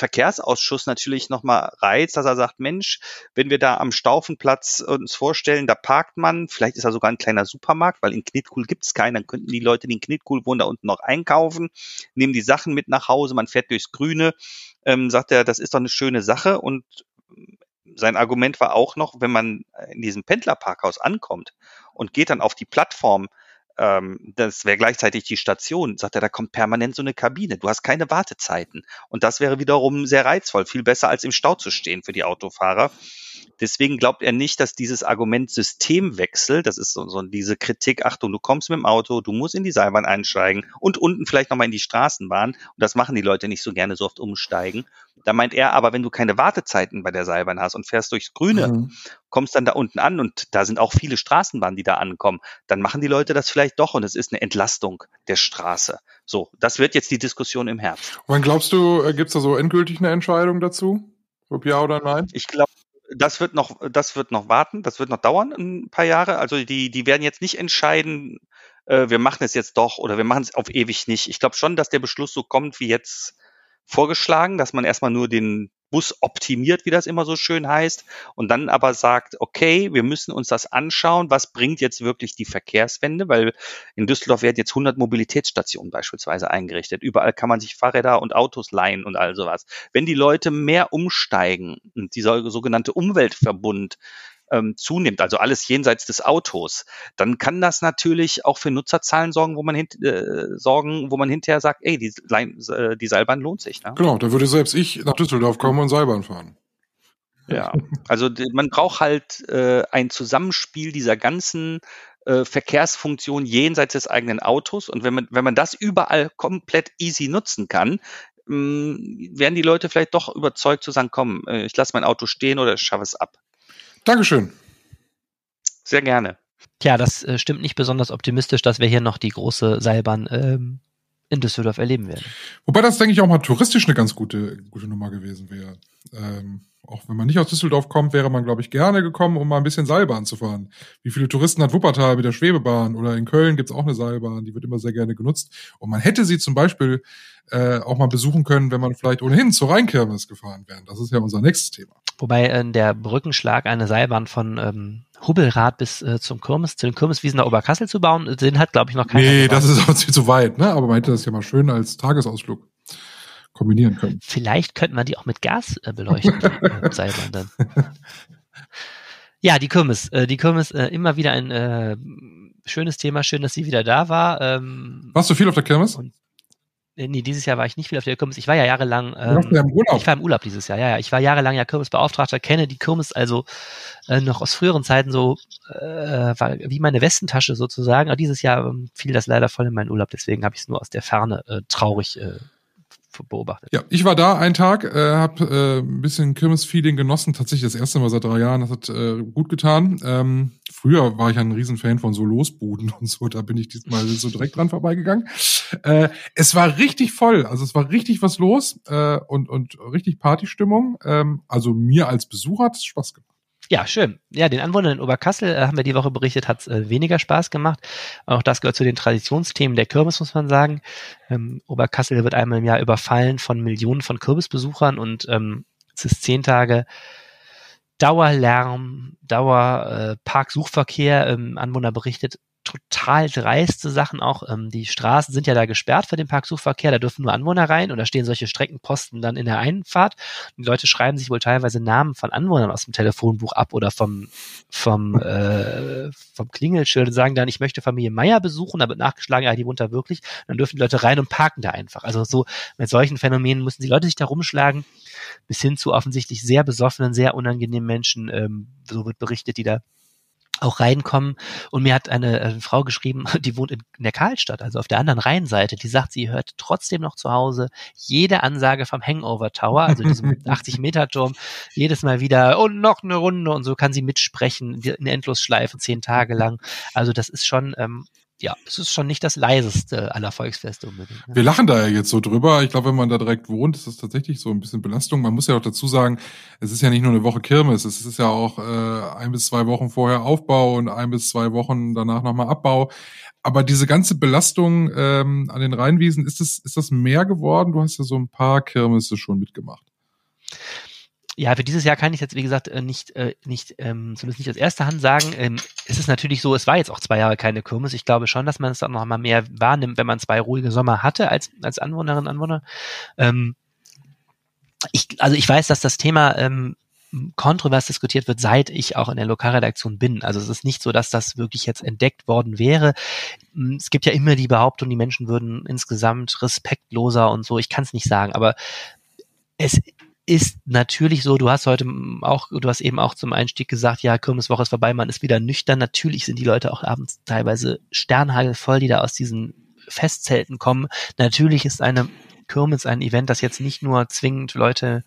Verkehrsausschuss natürlich nochmal reizt, dass er sagt, Mensch, wenn wir da am Staufenplatz uns vorstellen, da parkt man, vielleicht ist da sogar ein kleiner Supermarkt, weil in Knitkul gibt es keinen, dann könnten die Leute, die in Knitkul wohnen, da unten noch einkaufen, nehmen die Sachen mit nach Hause, man fährt durchs Grüne, ähm, sagt er, das ist doch eine schöne Sache. Und sein Argument war auch noch, wenn man in diesem Pendlerparkhaus ankommt und geht dann auf die Plattform, ähm, das wäre gleichzeitig die Station, sagt er, da kommt permanent so eine Kabine. Du hast keine Wartezeiten. Und das wäre wiederum sehr reizvoll, viel besser als im Stau zu stehen für die Autofahrer. Deswegen glaubt er nicht, dass dieses Argument Systemwechsel, das ist so, so diese Kritik, Achtung, du kommst mit dem Auto, du musst in die Seilbahn einsteigen und unten vielleicht nochmal in die Straßenbahn. Und das machen die Leute nicht so gerne so oft umsteigen. Da meint er aber, wenn du keine Wartezeiten bei der Seilbahn hast und fährst durchs Grüne, mhm. kommst dann da unten an und da sind auch viele Straßenbahnen, die da ankommen, dann machen die Leute das vielleicht doch und es ist eine Entlastung der Straße. So, das wird jetzt die Diskussion im Herbst. Wann glaubst du, äh, gibt es da so endgültig eine Entscheidung dazu? Ob ja oder nein? Ich glaube, das wird noch, das wird noch warten, das wird noch dauern, ein paar Jahre. Also die, die werden jetzt nicht entscheiden, äh, wir machen es jetzt doch oder wir machen es auf ewig nicht. Ich glaube schon, dass der Beschluss so kommt wie jetzt vorgeschlagen, dass man erstmal nur den Bus optimiert, wie das immer so schön heißt, und dann aber sagt, okay, wir müssen uns das anschauen, was bringt jetzt wirklich die Verkehrswende, weil in Düsseldorf werden jetzt 100 Mobilitätsstationen beispielsweise eingerichtet. Überall kann man sich Fahrräder und Autos leihen und all sowas. Wenn die Leute mehr umsteigen und dieser sogenannte Umweltverbund ähm, zunimmt, also alles jenseits des Autos, dann kann das natürlich auch für Nutzerzahlen sorgen, wo man hint, äh, sorgen, wo man hinterher sagt, ey, die, äh, die Seilbahn lohnt sich. Ne? Genau, da würde selbst ich nach Düsseldorf kommen und Seilbahn fahren. Ja, also man braucht halt äh, ein Zusammenspiel dieser ganzen äh, Verkehrsfunktionen jenseits des eigenen Autos. Und wenn man, wenn man das überall komplett easy nutzen kann, mh, mm, werden die Leute vielleicht doch überzeugt zu sagen, komm, äh, ich lasse mein Auto stehen oder ich schaffe es ab. Dankeschön. Sehr gerne. Tja, das äh, stimmt nicht besonders optimistisch, dass wir hier noch die große Seilbahn ähm, in Düsseldorf erleben werden. Wobei das, denke ich, auch mal touristisch eine ganz gute, gute Nummer gewesen wäre. Ähm, auch wenn man nicht aus Düsseldorf kommt, wäre man, glaube ich, gerne gekommen, um mal ein bisschen Seilbahn zu fahren. Wie viele Touristen hat Wuppertal mit der Schwebebahn oder in Köln gibt's auch eine Seilbahn, die wird immer sehr gerne genutzt. Und man hätte sie zum Beispiel äh, auch mal besuchen können, wenn man vielleicht ohnehin zur Rheinkirmes gefahren wäre. Das ist ja unser nächstes Thema. Wobei äh, der Brückenschlag, eine Seilbahn von ähm, Hubbelrad bis äh, zum Kirmes, zu den Kirmeswiesen der Oberkassel zu bauen, den hat, glaube ich, noch keiner. Nee, gebaut. das ist auch zu weit, ne? Aber man hätte das ja mal schön als Tagesausflug kombinieren können. Vielleicht könnten wir die auch mit Gas äh, beleuchten, die äh, Seilbahn dann. Ja, die Kirmes. Äh, die Kirmes, äh, immer wieder ein äh, schönes Thema. Schön, dass sie wieder da war. Ähm, Warst du viel auf der Kirmes? Und, äh, nee, dieses Jahr war ich nicht viel auf der Kirmes. Ich war ja jahrelang. Ähm, ja im Urlaub. Ich war im Urlaub dieses Jahr, ja, ja. Ich war jahrelang ja Kirmesbeauftragter, kenne die Kirmes also äh, noch aus früheren Zeiten so äh, war wie meine Westentasche sozusagen. Aber dieses Jahr ähm, fiel das leider voll in meinen Urlaub, deswegen habe ich es nur aus der Ferne äh, traurig äh, beobachtet. Ja, ich war da einen Tag, äh, habe äh, ein bisschen Kirmes-Feeling genossen, tatsächlich das erste Mal seit drei Jahren, das hat äh, gut getan. Ähm, früher war ich ein Riesenfan von so Losbuden und so, da bin ich diesmal so direkt dran vorbeigegangen. Äh, es war richtig voll, also es war richtig was los äh, und, und richtig Partystimmung. Ähm, also mir als Besucher hat es Spaß gemacht. Ja, schön. Ja, den Anwohnern in Oberkassel äh, haben wir die Woche berichtet, hat äh, weniger Spaß gemacht. Auch das gehört zu den Traditionsthemen der Kürbis, muss man sagen. Ähm, Oberkassel wird einmal im Jahr überfallen von Millionen von Kürbisbesuchern und ähm, es ist zehn Tage Dauerlärm, Dauer äh. Ähm, Anwohner berichtet, total dreiste Sachen auch. Ähm, die Straßen sind ja da gesperrt für den Parksuchverkehr, da dürfen nur Anwohner rein und da stehen solche Streckenposten dann in der Einfahrt. die Leute schreiben sich wohl teilweise Namen von Anwohnern aus dem Telefonbuch ab oder vom, vom, äh, vom Klingelschild und sagen dann, ich möchte Familie Meier besuchen, da wird nachgeschlagen, ja, die wohnt da wirklich. dann dürfen die Leute rein und parken da einfach. Also so mit solchen Phänomenen müssen die Leute sich da rumschlagen, bis hin zu offensichtlich sehr besoffenen, sehr unangenehmen Menschen, ähm, so wird berichtet, die da auch reinkommen. Und mir hat eine äh, Frau geschrieben, die wohnt in, in der Karlstadt, also auf der anderen Rheinseite, die sagt, sie hört trotzdem noch zu Hause jede Ansage vom Hangover Tower, also diesem 80-Meter-Turm, jedes Mal wieder und noch eine Runde und so kann sie mitsprechen in Endlosschleife zehn Tage lang. Also das ist schon ähm, ja, es ist schon nicht das leiseste aller Volksfeste unbedingt. Ne? Wir lachen da ja jetzt so drüber. Ich glaube, wenn man da direkt wohnt, ist das tatsächlich so ein bisschen Belastung. Man muss ja auch dazu sagen, es ist ja nicht nur eine Woche Kirmes, es ist ja auch äh, ein bis zwei Wochen vorher Aufbau und ein bis zwei Wochen danach nochmal Abbau. Aber diese ganze Belastung ähm, an den Rheinwiesen, ist das, ist das mehr geworden? Du hast ja so ein paar Kirmesse schon mitgemacht ja, für dieses Jahr kann ich jetzt, wie gesagt, äh, nicht, äh, nicht ähm, zumindest nicht aus erster Hand sagen. Ähm, es ist natürlich so, es war jetzt auch zwei Jahre keine Kirmes. Ich glaube schon, dass man es dann noch mal mehr wahrnimmt, wenn man zwei ruhige Sommer hatte als, als Anwohnerin, Anwohner. Ähm, ich, also ich weiß, dass das Thema kontrovers diskutiert wird, seit ich auch in der Lokalredaktion bin. Also es ist nicht so, dass das wirklich jetzt entdeckt worden wäre. Es gibt ja immer die Behauptung, die Menschen würden insgesamt respektloser und so. Ich kann es nicht sagen, aber es ist natürlich so, du hast heute auch, du hast eben auch zum Einstieg gesagt, ja, Kirmeswoche ist vorbei, man ist wieder nüchtern. Natürlich sind die Leute auch abends teilweise sternhagelvoll, die da aus diesen Festzelten kommen. Natürlich ist eine Kirmes ein Event, das jetzt nicht nur zwingend Leute,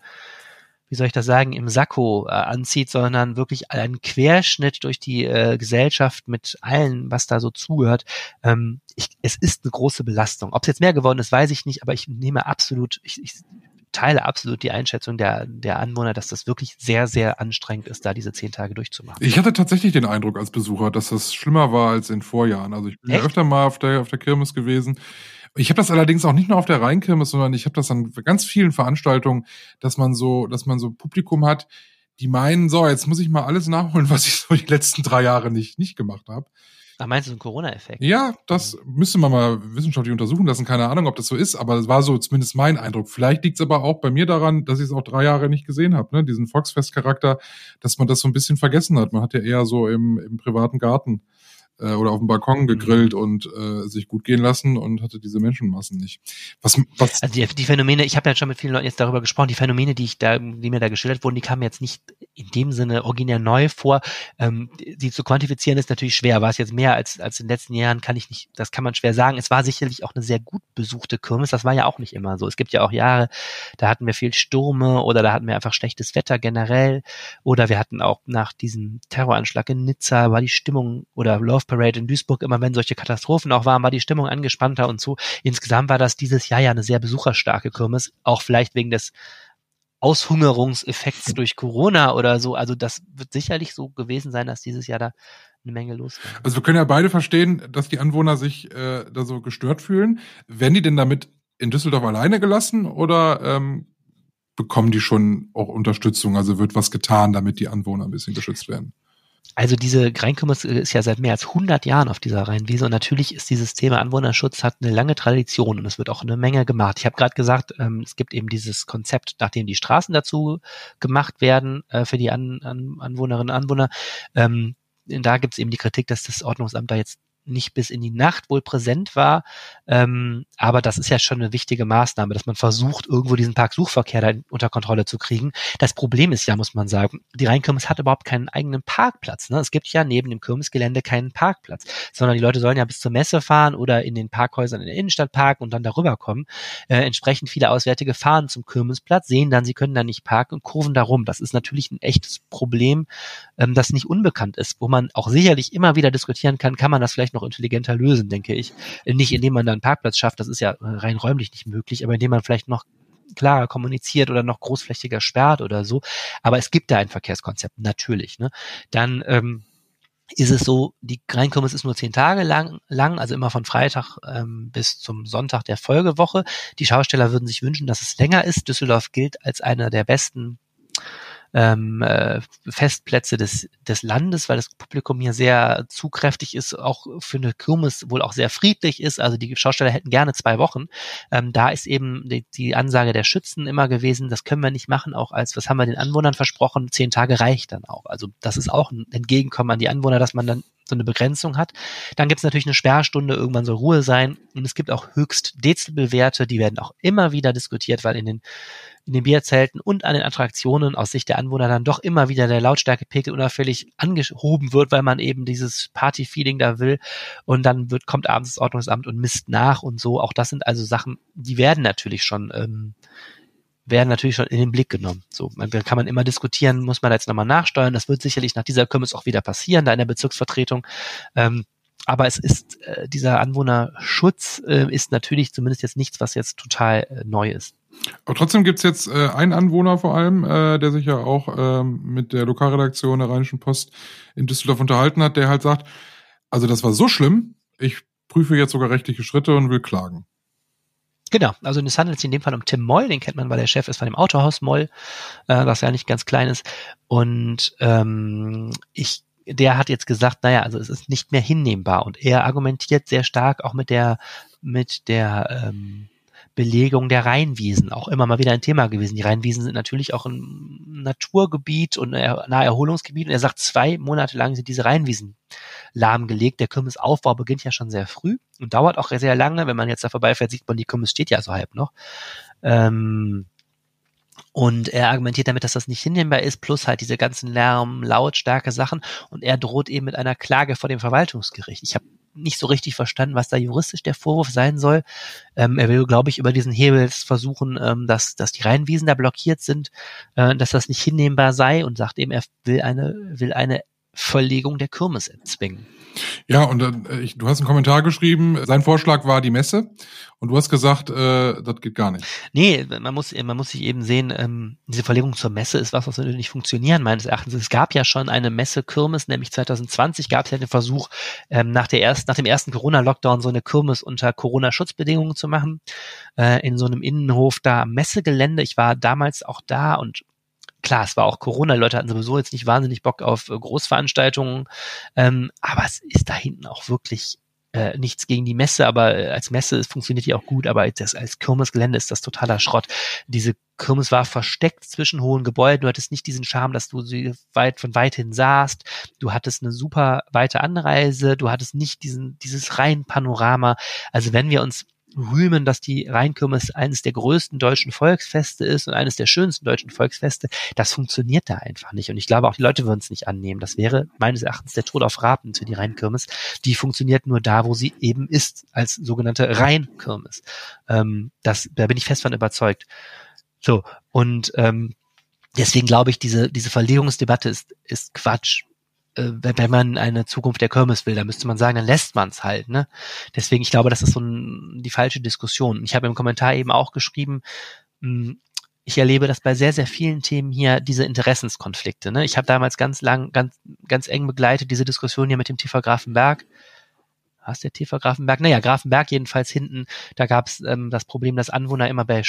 wie soll ich das sagen, im Sakko äh, anzieht, sondern wirklich einen Querschnitt durch die äh, Gesellschaft mit allen, was da so zugehört. Ähm, ich, es ist eine große Belastung. Ob es jetzt mehr geworden ist, weiß ich nicht, aber ich nehme absolut, ich, ich teile absolut die Einschätzung der, der Anwohner, dass das wirklich sehr, sehr anstrengend ist, da diese zehn Tage durchzumachen. Ich hatte tatsächlich den Eindruck als Besucher, dass das schlimmer war als in Vorjahren. Also ich bin ja öfter mal auf der, auf der Kirmes gewesen. Ich habe das allerdings auch nicht nur auf der Rheinkirmes, sondern ich habe das an ganz vielen Veranstaltungen, dass man so, dass man so Publikum hat, die meinen, so, jetzt muss ich mal alles nachholen, was ich so die letzten drei Jahre nicht, nicht gemacht habe. Ach, meinst du so ein Corona-Effekt? Ja, das müsste man mal wissenschaftlich untersuchen lassen. Keine Ahnung, ob das so ist, aber es war so zumindest mein Eindruck. Vielleicht liegt es aber auch bei mir daran, dass ich es auch drei Jahre nicht gesehen habe, ne? diesen Volksfest-Charakter, dass man das so ein bisschen vergessen hat. Man hat ja eher so im, im privaten Garten äh, oder auf dem Balkon mhm. gegrillt und äh, sich gut gehen lassen und hatte diese Menschenmassen nicht. Was, was also die, die Phänomene, ich habe ja schon mit vielen Leuten jetzt darüber gesprochen, die Phänomene, die ich da, die mir da geschildert wurden, die kamen jetzt nicht in dem Sinne originär neu vor. Ähm, die zu quantifizieren ist natürlich schwer. War es jetzt mehr als, als in den letzten Jahren, kann ich nicht, das kann man schwer sagen. Es war sicherlich auch eine sehr gut besuchte Kirmes. Das war ja auch nicht immer so. Es gibt ja auch Jahre, da hatten wir viel Stürme oder da hatten wir einfach schlechtes Wetter generell. Oder wir hatten auch nach diesem Terroranschlag in Nizza war die Stimmung oder Love Parade in Duisburg, immer wenn solche Katastrophen auch waren, war die Stimmung angespannter und so. Insgesamt war das dieses Jahr ja eine sehr besucherstarke Kirmes, auch vielleicht wegen des Aushungerungseffekts durch Corona oder so. Also das wird sicherlich so gewesen sein, dass dieses Jahr da eine Menge los war. Also wir können ja beide verstehen, dass die Anwohner sich äh, da so gestört fühlen. Werden die denn damit in Düsseldorf alleine gelassen oder ähm, bekommen die schon auch Unterstützung? Also wird was getan, damit die Anwohner ein bisschen geschützt werden? Also diese Rheinkümmers ist ja seit mehr als 100 Jahren auf dieser Rheinwiese und natürlich ist dieses Thema Anwohnerschutz hat eine lange Tradition und es wird auch eine Menge gemacht. Ich habe gerade gesagt, ähm, es gibt eben dieses Konzept, nachdem die Straßen dazu gemacht werden äh, für die An An Anwohnerinnen und Anwohner. Ähm, da gibt es eben die Kritik, dass das Ordnungsamt da jetzt nicht bis in die Nacht wohl präsent war. Ähm, aber das ist ja schon eine wichtige Maßnahme, dass man versucht, irgendwo diesen Parksuchverkehr da unter Kontrolle zu kriegen. Das Problem ist ja, muss man sagen, die Rheinkirmes hat überhaupt keinen eigenen Parkplatz. Ne? Es gibt ja neben dem Kirmesgelände keinen Parkplatz, sondern die Leute sollen ja bis zur Messe fahren oder in den Parkhäusern in der Innenstadt parken und dann darüber kommen. Äh, entsprechend viele Auswärtige fahren zum Kirmesplatz, sehen dann, sie können da nicht parken und kurven darum. Das ist natürlich ein echtes Problem, ähm, das nicht unbekannt ist, wo man auch sicherlich immer wieder diskutieren kann, kann man das vielleicht noch intelligenter lösen, denke ich. Nicht indem man da einen Parkplatz schafft, das ist ja rein räumlich nicht möglich, aber indem man vielleicht noch klarer kommuniziert oder noch großflächiger sperrt oder so. Aber es gibt da ein Verkehrskonzept, natürlich. Ne? Dann ähm, ist es so, die Rheinkirmes ist nur zehn Tage lang, lang also immer von Freitag ähm, bis zum Sonntag der Folgewoche. Die Schausteller würden sich wünschen, dass es länger ist. Düsseldorf gilt als einer der besten ähm, äh, Festplätze des, des Landes, weil das Publikum hier sehr zugkräftig ist, auch für eine Kirmes wohl auch sehr friedlich ist. Also die Schausteller hätten gerne zwei Wochen. Ähm, da ist eben die, die Ansage der Schützen immer gewesen, das können wir nicht machen, auch als, was haben wir den Anwohnern versprochen, zehn Tage reicht dann auch. Also das ist auch ein Entgegenkommen an die Anwohner, dass man dann so eine Begrenzung hat. Dann gibt es natürlich eine Sperrstunde, irgendwann soll Ruhe sein. Und es gibt auch höchst Dezibelwerte, die werden auch immer wieder diskutiert, weil in den in den Bierzelten und an den Attraktionen aus Sicht der Anwohner dann doch immer wieder der Lautstärkepegel unauffällig angehoben wird, weil man eben dieses Party-Feeling da will. Und dann wird, kommt abends das Ordnungsamt und misst nach und so. Auch das sind also Sachen, die werden natürlich schon, ähm, werden natürlich schon in den Blick genommen. So, man, kann man immer diskutieren, muss man da jetzt nochmal nachsteuern. Das wird sicherlich nach dieser Kirmes auch wieder passieren, da in der Bezirksvertretung. Ähm, aber es ist, äh, dieser Anwohnerschutz äh, ist natürlich zumindest jetzt nichts, was jetzt total äh, neu ist. Aber trotzdem gibt's jetzt äh, einen Anwohner vor allem, äh, der sich ja auch ähm, mit der Lokalredaktion der Rheinischen Post in Düsseldorf unterhalten hat, der halt sagt, also das war so schlimm, ich prüfe jetzt sogar rechtliche Schritte und will klagen. Genau, also es handelt sich in dem Fall um Tim Moll, den kennt man, weil der Chef ist von dem Autohaus Moll, äh, was ja nicht ganz klein ist. Und ähm, ich der hat jetzt gesagt, naja, also es ist nicht mehr hinnehmbar und er argumentiert sehr stark auch mit der mit der ähm, Belegung der Rheinwiesen auch immer mal wieder ein Thema gewesen. Die Rheinwiesen sind natürlich auch ein Naturgebiet und ein Naherholungsgebiet. Und er sagt, zwei Monate lang sind diese Rheinwiesen lahmgelegt. Der Kümmesaufbau beginnt ja schon sehr früh und dauert auch sehr lange. Wenn man jetzt da vorbeifährt, sieht man, die Kümmes steht ja so halb noch. Ähm, und er argumentiert damit, dass das nicht hinnehmbar ist, plus halt diese ganzen Lärm, Lautstärke Sachen. Und er droht eben mit einer Klage vor dem Verwaltungsgericht. Ich habe nicht so richtig verstanden, was da juristisch der Vorwurf sein soll. Ähm, er will, glaube ich, über diesen Hebel versuchen, ähm, dass, dass die Rheinwiesen da blockiert sind, äh, dass das nicht hinnehmbar sei und sagt eben, er will eine, will eine Verlegung der Kirmes erzwingen. Ja, und äh, ich, du hast einen Kommentar geschrieben, sein Vorschlag war die Messe und du hast gesagt, äh, das geht gar nicht. Nee, man muss, man muss sich eben sehen, ähm, diese Verlegung zur Messe ist was, was würde nicht funktionieren, meines Erachtens. Es gab ja schon eine Messe-Kirmes, nämlich 2020 gab es ja den Versuch, ähm, nach, der ersten, nach dem ersten Corona-Lockdown so eine Kirmes unter Corona-Schutzbedingungen zu machen, äh, in so einem Innenhof da Messegelände. Ich war damals auch da und klar, es war auch Corona, Leute hatten sowieso jetzt nicht wahnsinnig Bock auf äh, Großveranstaltungen, ähm, aber es ist da hinten auch wirklich äh, nichts gegen die Messe, aber äh, als Messe funktioniert die auch gut, aber als, als Kirmesgelände ist das totaler Schrott. Diese Kirmes war versteckt zwischen hohen Gebäuden, du hattest nicht diesen Charme, dass du sie weit von weit hin sahst, du hattest eine super weite Anreise, du hattest nicht diesen, dieses rein Panorama. Also wenn wir uns rühmen, dass die Rheinkirmes eines der größten deutschen Volksfeste ist und eines der schönsten deutschen Volksfeste. Das funktioniert da einfach nicht. Und ich glaube, auch die Leute würden es nicht annehmen. Das wäre meines Erachtens der Tod auf Raten für die Rheinkirmes. Die funktioniert nur da, wo sie eben ist, als sogenannte Rheinkirmes. Ähm, das, da bin ich fest von überzeugt. So, und ähm, deswegen glaube ich, diese, diese Verlegungsdebatte ist, ist Quatsch wenn man eine Zukunft der Kirmes will, dann müsste man sagen, dann lässt man es halt. Ne? Deswegen, ich glaube, das ist so ein, die falsche Diskussion. Ich habe im Kommentar eben auch geschrieben, hm, ich erlebe das bei sehr, sehr vielen Themen hier, diese Interessenskonflikte. Ne? Ich habe damals ganz lang, ganz, ganz eng begleitet, diese Diskussion hier mit dem TV Grafenberg. Was der TV Grafenberg? Naja, Grafenberg jedenfalls hinten, da gab es ähm, das Problem, dass Anwohner immer bei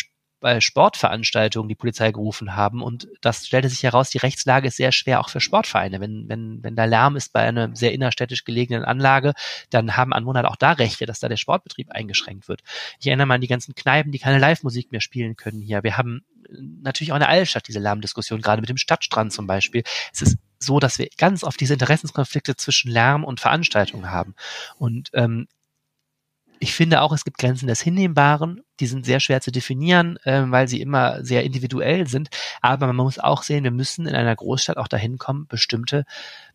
bei Sportveranstaltungen die Polizei gerufen haben. Und das stellte sich heraus, die Rechtslage ist sehr schwer auch für Sportvereine. Wenn, wenn, wenn da Lärm ist bei einer sehr innerstädtisch gelegenen Anlage, dann haben Anwohner auch da Rechte, dass da der Sportbetrieb eingeschränkt wird. Ich erinnere mal an die ganzen Kneipen, die keine Live-Musik mehr spielen können hier. Wir haben natürlich auch in der Altstadt diese Lärmdiskussion, gerade mit dem Stadtstrand zum Beispiel. Es ist so, dass wir ganz oft diese Interessenskonflikte zwischen Lärm und Veranstaltungen haben. Und ähm, ich finde auch, es gibt Grenzen des Hinnehmbaren. Die sind sehr schwer zu definieren, äh, weil sie immer sehr individuell sind. Aber man muss auch sehen, wir müssen in einer Großstadt auch dahin kommen, bestimmte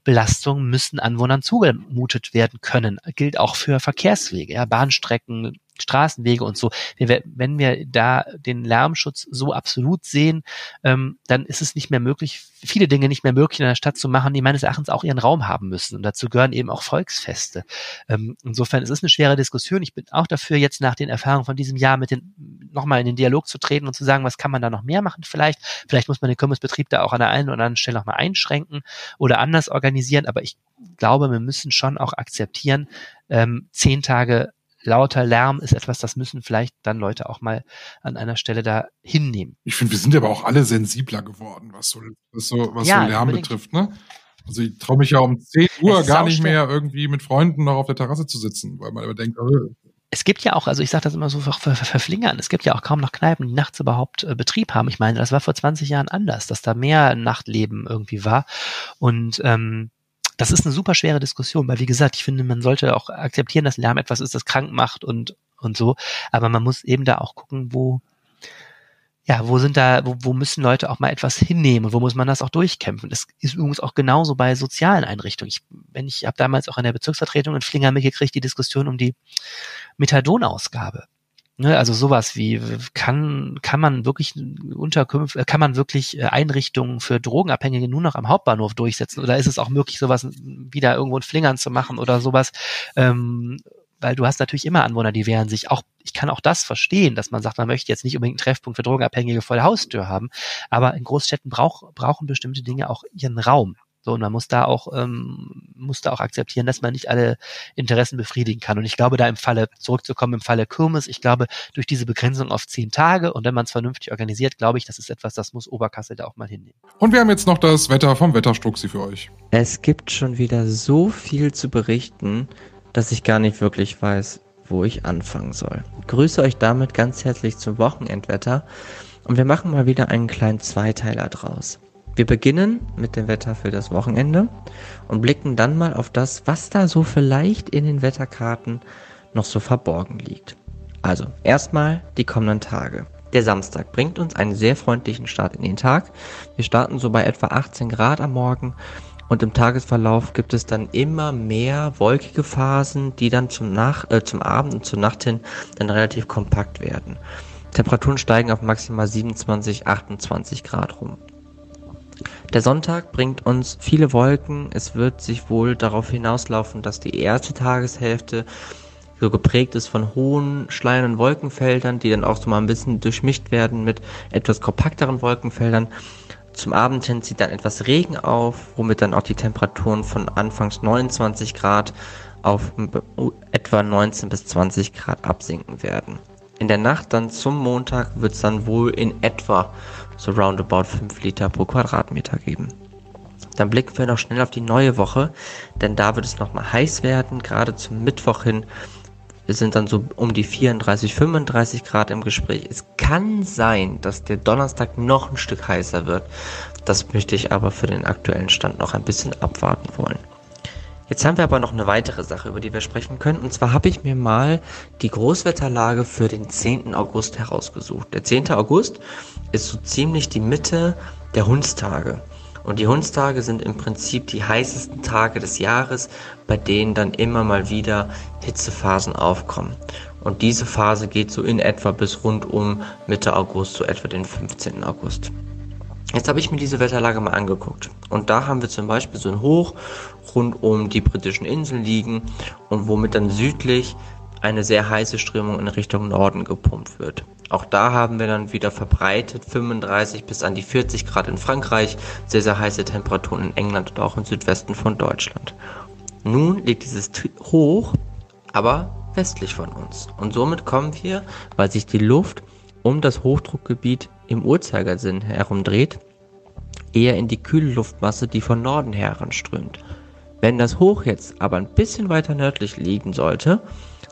Belastungen müssen Anwohnern zugemutet werden können. Gilt auch für Verkehrswege, ja, Bahnstrecken, Straßenwege und so. wenn wir da den Lärmschutz so absolut sehen, ähm, dann ist es nicht mehr möglich, viele Dinge nicht mehr möglich in einer Stadt zu machen, die meines Erachtens auch ihren Raum haben müssen. Und dazu gehören eben auch Volksfeste. Ähm, insofern es ist es eine schwere Diskussion. Ich bin auch dafür, jetzt nach den Erfahrungen von diesem Jahr mit den nochmal in den Dialog zu treten und zu sagen, was kann man da noch mehr machen vielleicht. Vielleicht muss man den Kirmesbetrieb da auch an der einen oder anderen Stelle nochmal einschränken oder anders organisieren. Aber ich glaube, wir müssen schon auch akzeptieren, ähm, zehn Tage lauter Lärm ist etwas, das müssen vielleicht dann Leute auch mal an einer Stelle da hinnehmen. Ich finde, wir sind aber auch alle sensibler geworden, was so, was so, was ja, so Lärm unbedingt. betrifft, ne? Also ich traue mich ja um 10 Uhr gar nicht mehr irgendwie mit Freunden noch auf der Terrasse zu sitzen, weil man immer denkt, äh, es gibt ja auch, also ich sage das immer so ver ver verflingern, es gibt ja auch kaum noch Kneipen, die nachts überhaupt äh, Betrieb haben. Ich meine, das war vor 20 Jahren anders, dass da mehr Nachtleben irgendwie war. Und ähm, das ist eine super schwere Diskussion, weil wie gesagt, ich finde, man sollte auch akzeptieren, dass Lärm etwas ist, das krank macht und, und so. Aber man muss eben da auch gucken, wo, ja, wo sind da, wo, wo müssen Leute auch mal etwas hinnehmen, wo muss man das auch durchkämpfen? Das ist übrigens auch genauso bei sozialen Einrichtungen. Ich, wenn ich habe damals auch in der Bezirksvertretung in Flinger mitgekriegt, die Diskussion um die Methadonausgabe. Ne, also sowas wie kann kann man wirklich Unterkünfte, kann man wirklich äh, Einrichtungen für Drogenabhängige nur noch am Hauptbahnhof durchsetzen oder ist es auch möglich, sowas wieder irgendwo in Flingern zu machen oder sowas? Ähm, weil du hast natürlich immer Anwohner, die wehren sich. Auch ich kann auch das verstehen, dass man sagt, man möchte jetzt nicht unbedingt einen Treffpunkt für Drogenabhängige vor der Haustür haben, aber in Großstädten brauch, brauchen bestimmte Dinge auch ihren Raum. So, und man muss da auch, ähm, muss da auch akzeptieren, dass man nicht alle Interessen befriedigen kann. Und ich glaube, da im Falle, zurückzukommen im Falle Kirmes, ich glaube, durch diese Begrenzung auf zehn Tage und wenn man es vernünftig organisiert, glaube ich, das ist etwas, das muss Oberkassel da auch mal hinnehmen. Und wir haben jetzt noch das Wetter vom Wetterstruxi für euch. Es gibt schon wieder so viel zu berichten, dass ich gar nicht wirklich weiß, wo ich anfangen soll. Ich grüße euch damit ganz herzlich zum Wochenendwetter und wir machen mal wieder einen kleinen Zweiteiler draus. Wir beginnen mit dem Wetter für das Wochenende und blicken dann mal auf das, was da so vielleicht in den Wetterkarten noch so verborgen liegt. Also erstmal die kommenden Tage. Der Samstag bringt uns einen sehr freundlichen Start in den Tag. Wir starten so bei etwa 18 Grad am Morgen und im Tagesverlauf gibt es dann immer mehr wolkige Phasen, die dann zum, Nach äh, zum Abend und zur Nacht hin dann relativ kompakt werden. Temperaturen steigen auf maximal 27, 28 Grad rum. Der Sonntag bringt uns viele Wolken. Es wird sich wohl darauf hinauslaufen, dass die erste Tageshälfte so geprägt ist von hohen, schleiernden Wolkenfeldern, die dann auch so mal ein bisschen durchmischt werden mit etwas kompakteren Wolkenfeldern. Zum Abend hin zieht dann etwas Regen auf, womit dann auch die Temperaturen von anfangs 29 Grad auf etwa 19 bis 20 Grad absinken werden. In der Nacht dann zum Montag wird es dann wohl in etwa so roundabout 5 Liter pro Quadratmeter geben. Dann blicken wir noch schnell auf die neue Woche, denn da wird es nochmal heiß werden, gerade zum Mittwoch hin. Sind dann so um die 34, 35 Grad im Gespräch. Es kann sein, dass der Donnerstag noch ein Stück heißer wird. Das möchte ich aber für den aktuellen Stand noch ein bisschen abwarten wollen. Jetzt haben wir aber noch eine weitere Sache, über die wir sprechen können. Und zwar habe ich mir mal die Großwetterlage für den 10. August herausgesucht. Der 10. August ist so ziemlich die Mitte der Hundstage. Und die Hundstage sind im Prinzip die heißesten Tage des Jahres, bei denen dann immer mal wieder Hitzephasen aufkommen. Und diese Phase geht so in etwa bis rund um Mitte August, so etwa den 15. August. Jetzt habe ich mir diese Wetterlage mal angeguckt. Und da haben wir zum Beispiel so ein Hoch rund um die britischen Inseln liegen und womit dann südlich eine sehr heiße Strömung in Richtung Norden gepumpt wird. Auch da haben wir dann wieder verbreitet 35 bis an die 40 Grad in Frankreich, sehr, sehr heiße Temperaturen in England und auch im Südwesten von Deutschland. Nun liegt dieses Hoch aber westlich von uns. Und somit kommen wir, weil sich die Luft um das Hochdruckgebiet im Uhrzeigersinn herumdreht, eher in die kühle Luftmasse, die von Norden heranströmt. Wenn das Hoch jetzt aber ein bisschen weiter nördlich liegen sollte,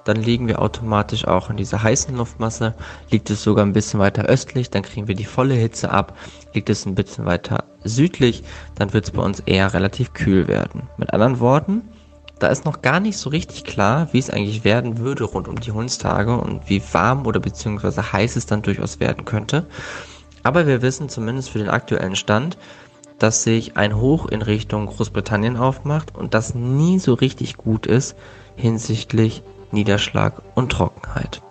dann liegen wir automatisch auch in dieser heißen Luftmasse. Liegt es sogar ein bisschen weiter östlich, dann kriegen wir die volle Hitze ab. Liegt es ein bisschen weiter südlich, dann wird es bei uns eher relativ kühl werden. Mit anderen Worten, da ist noch gar nicht so richtig klar, wie es eigentlich werden würde rund um die Hundstage und wie warm oder beziehungsweise heiß es dann durchaus werden könnte. Aber wir wissen zumindest für den aktuellen Stand, dass sich ein Hoch in Richtung Großbritannien aufmacht und das nie so richtig gut ist hinsichtlich Niederschlag und Trockenheit.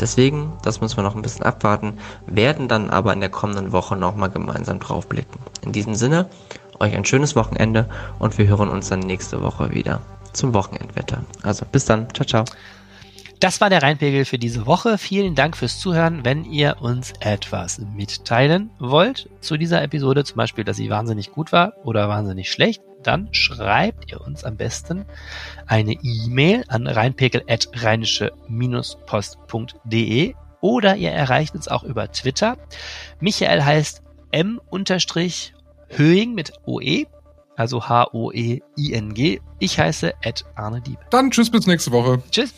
Deswegen, das müssen wir noch ein bisschen abwarten, werden dann aber in der kommenden Woche nochmal gemeinsam draufblicken. In diesem Sinne, euch ein schönes Wochenende und wir hören uns dann nächste Woche wieder zum Wochenendwetter. Also bis dann, ciao, ciao. Das war der Rheinpegel für diese Woche. Vielen Dank fürs Zuhören. Wenn ihr uns etwas mitteilen wollt zu dieser Episode, zum Beispiel, dass sie wahnsinnig gut war oder wahnsinnig schlecht, dann schreibt ihr uns am besten eine E-Mail an rheinpegel.rheinische-post.de oder ihr erreicht uns auch über Twitter. Michael heißt m Höing mit OE, also H-O-E-I-N-G. Ich heiße Ed Arne Dieb. Dann tschüss bis nächste Woche. Tschüss.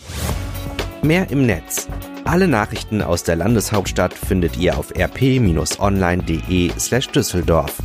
Mehr im Netz. Alle Nachrichten aus der Landeshauptstadt findet ihr auf rp-online.de slash Düsseldorf.